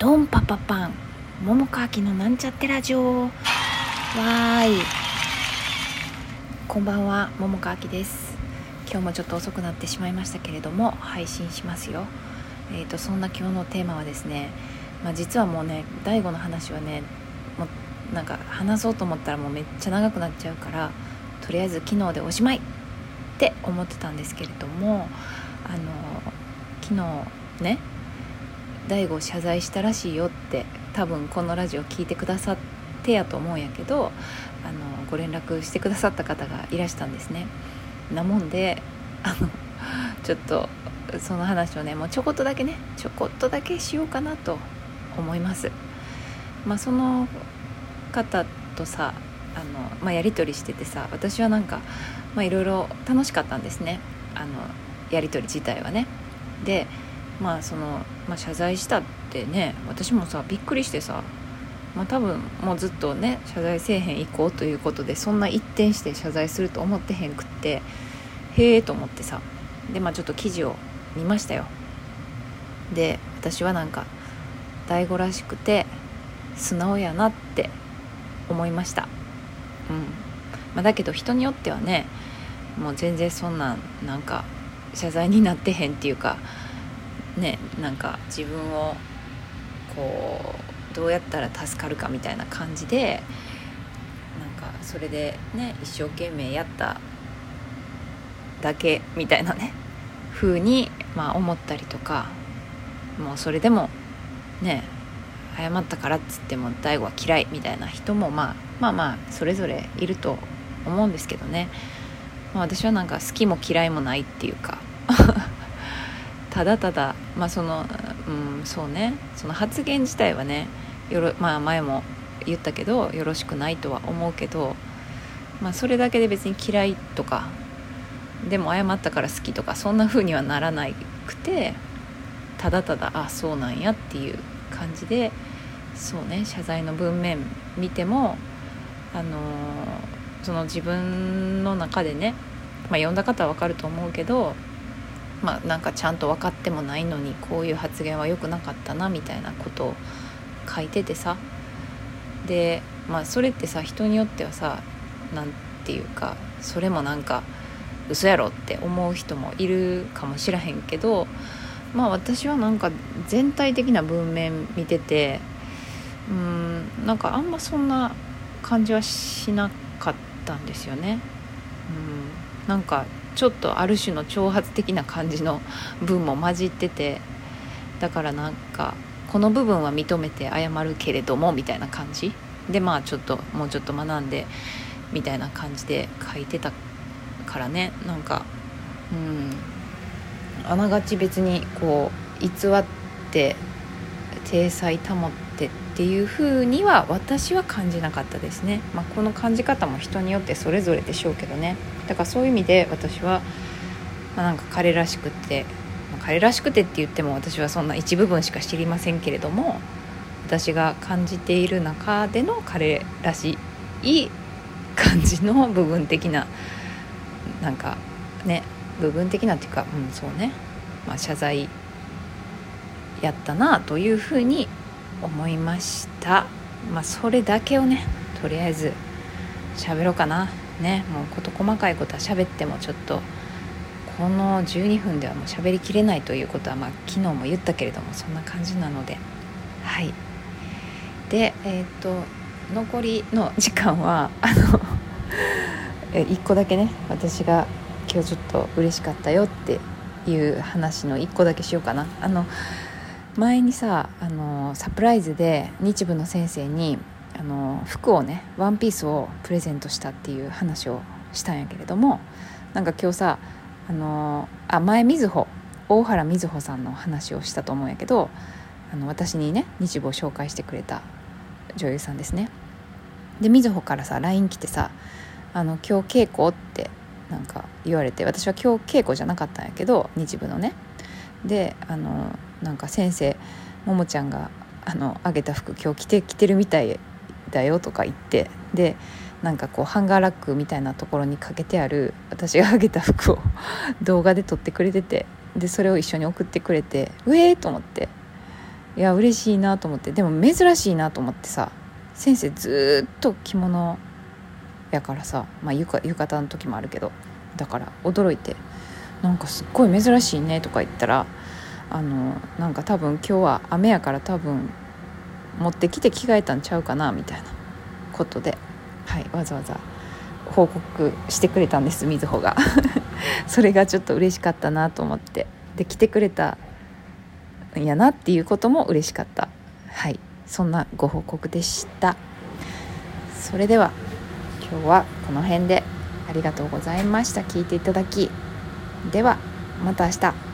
ドンパパパン桃川きのなんちゃってラジオ。わーい。こんばんは桃川きです。今日もちょっと遅くなってしまいましたけれども配信しますよ。えーと、そんな今日のテーマはですね、まあ、実はもうね DAIGO の話はねもうなんか話そうと思ったらもうめっちゃ長くなっちゃうからとりあえず昨日でおしまいって思ってたんですけれどもあの昨日ね大悟謝罪したらしいよって多分このラジオ聞いてくださってやと思うんやけどあのご連絡してくださった方がいらしたんですね。なもんであのちょっとその話をねもうちょこっとだけねちょこっとだけしようかなと思います。まあその方とさあの、まあ、やり取りしててさ私はなんかいろいろ楽しかったんですね。あのやり取り自体はね。でまあその、まあ、謝罪したってね私もさびっくりしてさまあ、多分もうずっとね謝罪せえへん行こうということでそんな一転して謝罪すると思ってへんくってへえと思ってさでまあちょっと記事を見ましたよ。で私はなんか大悟らしくて素直やなって思いました。うん。まあ、だけど人によってはねもう全然そんなんなんか謝罪になってへんっていうかねなんか自分をこうどうやったら助かるかみたいな感じでなんかそれでね一生懸命やっただけみたいなね風にまあ思ったりとかもうそれでもね謝ったからっつっても大悟は嫌いみたいな人もまあまあまあそれぞれいると思うんですけどね、まあ、私はなんか好きも嫌いもないっていうかただただまあそのうんそうね。その発言自体はねよろ、まあ、前も言ったけどよろしくないとは思うけど、まあ、それだけで別に嫌いとかでも謝ったから好きとかそんな風にはならなくてただただあそうなんやっていう感じでそうね謝罪の文面見てもあのー、その自分の中でね、まあ、読んだ方は分かると思うけどまあなんかちゃんと分かってもないのにこういう発言は良くなかったなみたいなことを書いててさでまあそれってさ人によってはさ何て言うかそれもなんか嘘やろって思う人もいるかもしらへんけどまあ私はなんか全体的な文面見ててうんなんかあんまそんな感じはしなかったんですよね。うんなんかちょっとある種の挑発的な感じの文も混じっててだからなんかこの部分は認めて謝るけれどもみたいな感じ。でまあちょっともうちょっと学んでみたいな感じで書いてたからね。なんかうんあながち別にこう偽って体裁保ってっていう風には私は感じなかったですね、まあ、この感じ方も人によってそれぞれでしょうけどね。だからそういう意味で私は、まあ、なんか彼らしくって、まあ、彼らしくてって言っても私はそんな一部分しか知りませんけれども私が感じている中での彼らしい感じの部分的ななんかね部分的なっていうかうんそうね、まあ、謝罪やったなというふうに思いました。まあそれだけをねとりあえず喋ろうかな。ねもう事細かいことは喋ってもちょっとこの12分ではもう喋りきれないということはまあ昨日も言ったけれどもそんな感じなので。はい。でえっ、と残りの時間はあの 1個だけね私が今日ちょっと嬉しかったよっていう話の1個だけしようかな。あの前にさあのサプライズで日舞の先生にあの服をねワンピースをプレゼントしたっていう話をしたんやけれどもなんか今日さあのあ前みずほ大原瑞穂さんの話をしたと思うんやけどあの私にね日舞を紹介してくれた女優さんですね。でみずほからさ LINE 来てさあの今日稽古ってなんか言われて私は今日稽古じゃなかったんやけど日舞のね。であのなんか先生ももちゃんがあのあげた服今日着て着てるみたいだよとか言ってでなんかこうハンガーラックみたいなところにかけてある私があげた服を動画で撮ってくれててでそれを一緒に送ってくれてうえーと思っていや嬉しいなと思ってでも珍しいなと思ってさ先生ずっと着物やからさ、まあ、浴浴衣の時もあるけどだから驚いてなんかすっごい珍しいねとか言ったらあのなんか多分今日は雨やから多分持ってきて着替えたんちゃうかなみたいなことで、はい、わざわざ報告してくれたんですみずほが。それがちょっと嬉しかったなと思って。で来てくれたんやなっていうことも嬉しかった。はいそんなご報告でした。それでは今日はこの辺でありがとうございました。聞いていただき。ではまた明日。